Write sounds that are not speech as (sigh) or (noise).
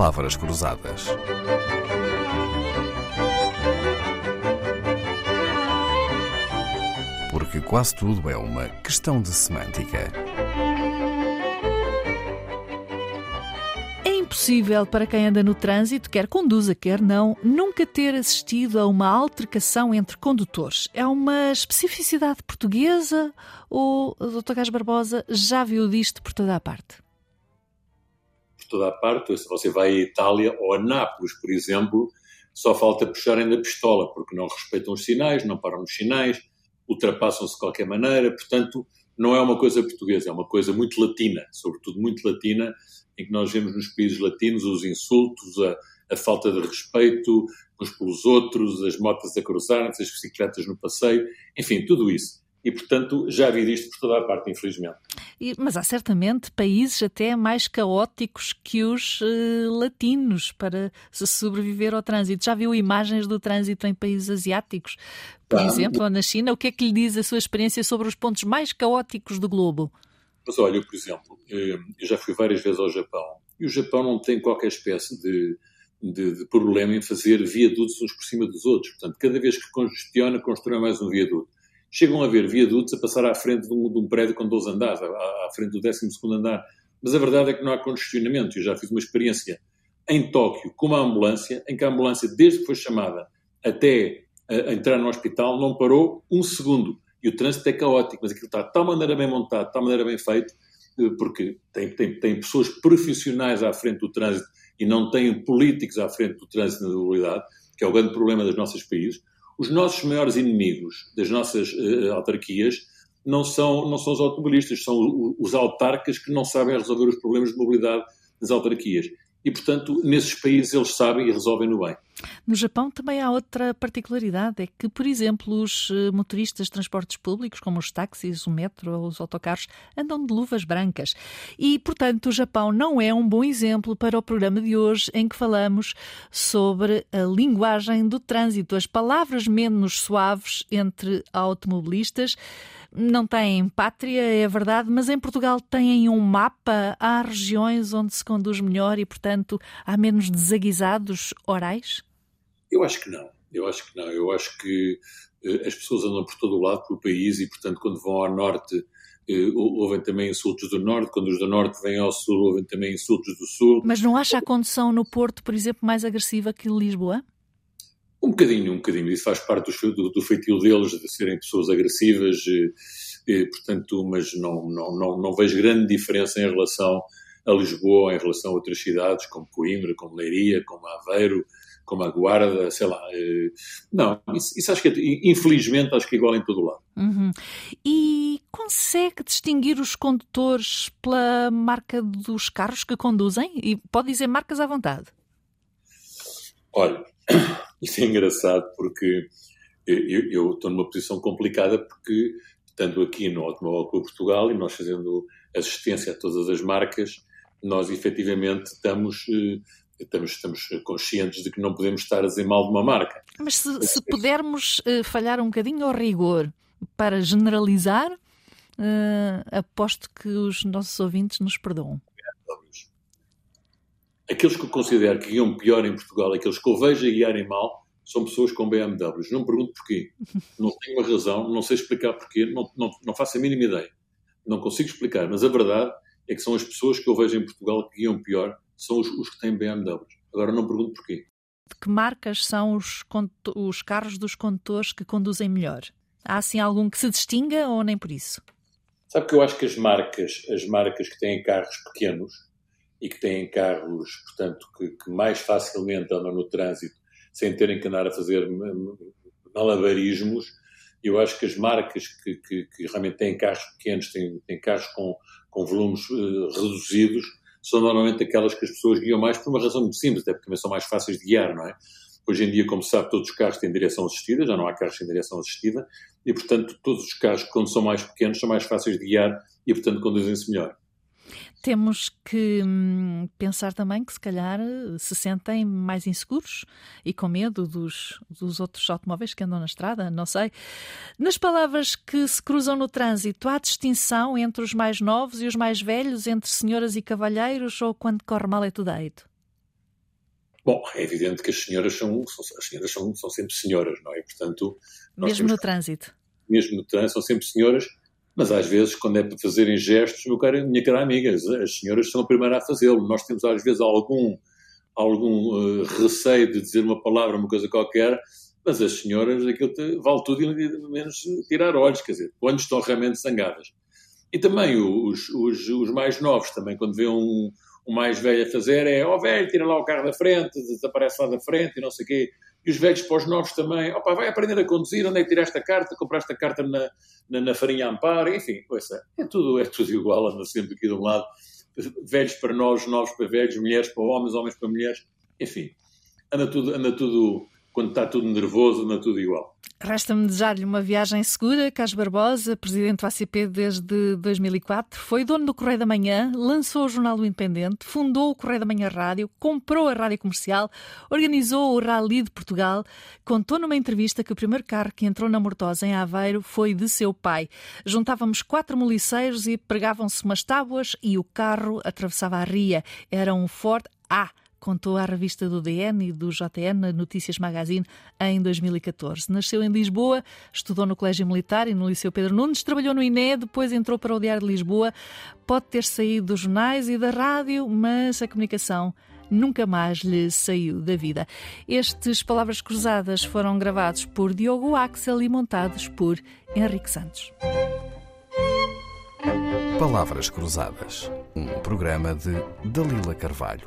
palavras cruzadas. Porque quase tudo é uma questão de semântica. É impossível para quem anda no trânsito, quer conduza, quer não, nunca ter assistido a uma altercação entre condutores. É uma especificidade portuguesa ou o Dr. Gás Barbosa já viu disto por toda a parte? Toda a parte, se você vai à Itália ou a Nápoles, por exemplo, só falta puxarem da pistola, porque não respeitam os sinais, não param nos sinais, ultrapassam-se de qualquer maneira, portanto, não é uma coisa portuguesa, é uma coisa muito latina, sobretudo muito latina, em que nós vemos nos países latinos os insultos, a, a falta de respeito uns pelos outros, as motas a cruzarem-se, as bicicletas no passeio, enfim, tudo isso. E, portanto, já vi disto por toda a parte, infelizmente. Mas há certamente países até mais caóticos que os uh, latinos para se sobreviver ao trânsito. Já viu imagens do trânsito em países asiáticos, por exemplo, ou na China? O que é que lhe diz a sua experiência sobre os pontos mais caóticos do globo? Mas olha, por exemplo, eh, eu já fui várias vezes ao Japão e o Japão não tem qualquer espécie de, de, de problema em fazer viadutos uns por cima dos outros. Portanto, cada vez que congestiona, constrói mais um viaduto chegam a ver viadutos a passar à frente de um, de um prédio com 12 andares, à, à frente do 12 andar. Mas a verdade é que não há congestionamento. Eu já fiz uma experiência em Tóquio com uma ambulância, em que a ambulância, desde que foi chamada até entrar no hospital, não parou um segundo. E o trânsito é caótico, mas aquilo está de tal maneira bem montado, de tal maneira bem feito, eh, porque tem, tem, tem pessoas profissionais à frente do trânsito e não têm políticos à frente do trânsito na mobilidade, que é o grande problema dos nossos países. Os nossos maiores inimigos das nossas uh, autarquias não são, não são os automobilistas, são os autarcas que não sabem resolver os problemas de mobilidade das autarquias. E, portanto, nesses países eles sabem e resolvem no bem. No Japão também há outra particularidade, é que, por exemplo, os eh, motoristas de transportes públicos, como os táxis, o metro ou os autocarros, andam de luvas brancas. E, portanto, o Japão não é um bom exemplo para o programa de hoje, em que falamos sobre a linguagem do trânsito, as palavras menos suaves entre automobilistas não têm pátria, é verdade, mas em Portugal têm um mapa, há regiões onde se conduz melhor e, portanto, há menos desaguisados orais? Eu acho que não. Eu acho que não. Eu acho que uh, as pessoas andam por todo o lado pelo país e, portanto, quando vão ao norte, uh, ouvem também insultos do norte. Quando os do norte vêm ao sul, ouvem também insultos do sul. Mas não acha a condução no Porto, por exemplo, mais agressiva que Lisboa? Um bocadinho, um bocadinho. Isso faz parte do, do, do feitio deles, de serem pessoas agressivas, e, portanto, mas não, não, não, não vejo grande diferença em relação a Lisboa, em relação a outras cidades, como Coimbra, como Leiria, como Aveiro, como a Guarda, sei lá. Eh, não, isso, isso, acho que, é, infelizmente, acho que é igual em todo o lado. Uhum. E consegue distinguir os condutores pela marca dos carros que conduzem? E pode dizer marcas à vontade. Olha, (clears throat) isso é engraçado porque eu, eu estou numa posição complicada porque, estando aqui no Automóvel Clube Portugal e nós fazendo assistência a todas as marcas, nós efetivamente estamos eh, estamos, estamos conscientes de que não podemos estar a dizer mal de uma marca. Mas se, se pudermos uh, falhar um bocadinho ao rigor para generalizar, uh, aposto que os nossos ouvintes nos perdoam. Aqueles que eu considero que guiam pior em Portugal, aqueles que eu vejo a guiarem mal, são pessoas com BMWs. Não me pergunto porquê. (laughs) Não tenho uma razão, não sei explicar porquê, não, não, não faço a mínima ideia. Não consigo explicar, mas a verdade é que são as pessoas que eu vejo em Portugal que guiam pior são os, os que têm BMWs. Agora não pergunto porquê. De que marcas são os, os carros dos condutores que conduzem melhor? Há assim algum que se distinga ou nem por isso? Sabe que eu acho que as marcas, as marcas que têm carros pequenos e que têm carros, portanto, que, que mais facilmente andam no trânsito sem terem que andar a fazer malabarismos, eu acho que as marcas que, que, que realmente têm carros pequenos, têm, têm carros com, com volumes uh, reduzidos, são normalmente aquelas que as pessoas guiam mais por uma razão muito simples, até porque também são mais fáceis de guiar, não é? Hoje em dia, como se sabe, todos os carros têm direção assistida, já não há carros sem direção assistida, e portanto todos os carros, quando são mais pequenos, são mais fáceis de guiar e portanto conduzem-se melhor. Temos que hum, pensar também que, se calhar, se sentem mais inseguros e com medo dos, dos outros automóveis que andam na estrada, não sei. Nas palavras que se cruzam no trânsito, há distinção entre os mais novos e os mais velhos, entre senhoras e cavalheiros, ou quando corre mal é tudo deito? Bom, é evidente que as senhoras são, as senhoras são, são sempre senhoras, não é? Portanto, mesmo no trânsito. Mesmo no trânsito, são sempre senhoras, mas às vezes, quando é para fazerem gestos, meu caro, minha cara amiga, as senhoras são a primeira a fazê-lo. Nós temos às vezes algum, algum uh, receio de dizer uma palavra, uma coisa qualquer, mas as senhoras, aquilo te, vale tudo e menos tirar olhos, quer dizer, quando estão realmente zangadas. E também os, os, os mais novos, também, quando vê um, um mais velho a fazer, é, ó oh, velho, tira lá o carro da frente, desaparece lá da frente e não sei o quê. E os velhos para os novos também, opa, vai aprender a conduzir, onde é que tiraste a carta, compraste a carta na, na, na farinha Amparo, enfim, ouça, é tudo, é tudo igual, anda sempre aqui de um lado, velhos para nós, novos para velhos, mulheres para homens, homens para mulheres, enfim, anda tudo, anda tudo quando está tudo nervoso, não é tudo igual. Resta-me desejar-lhe uma viagem segura. Carlos Barbosa, presidente do ACP desde 2004, foi dono do Correio da Manhã, lançou o Jornal do Independente, fundou o Correio da Manhã Rádio, comprou a Rádio Comercial, organizou o Rally de Portugal, contou numa entrevista que o primeiro carro que entrou na Mortosa, em Aveiro, foi de seu pai. Juntávamos quatro moliceiros e pregavam-se umas tábuas e o carro atravessava a ria. Era um Ford A contou à revista do DN e do JN Notícias Magazine em 2014. Nasceu em Lisboa, estudou no Colégio Militar e no Liceu Pedro Nunes, trabalhou no INE, depois entrou para o Diário de Lisboa. Pode ter saído dos jornais e da rádio, mas a comunicação nunca mais lhe saiu da vida. Estes Palavras Cruzadas foram gravados por Diogo Axel e montados por Henrique Santos. Palavras Cruzadas, um programa de Dalila Carvalho.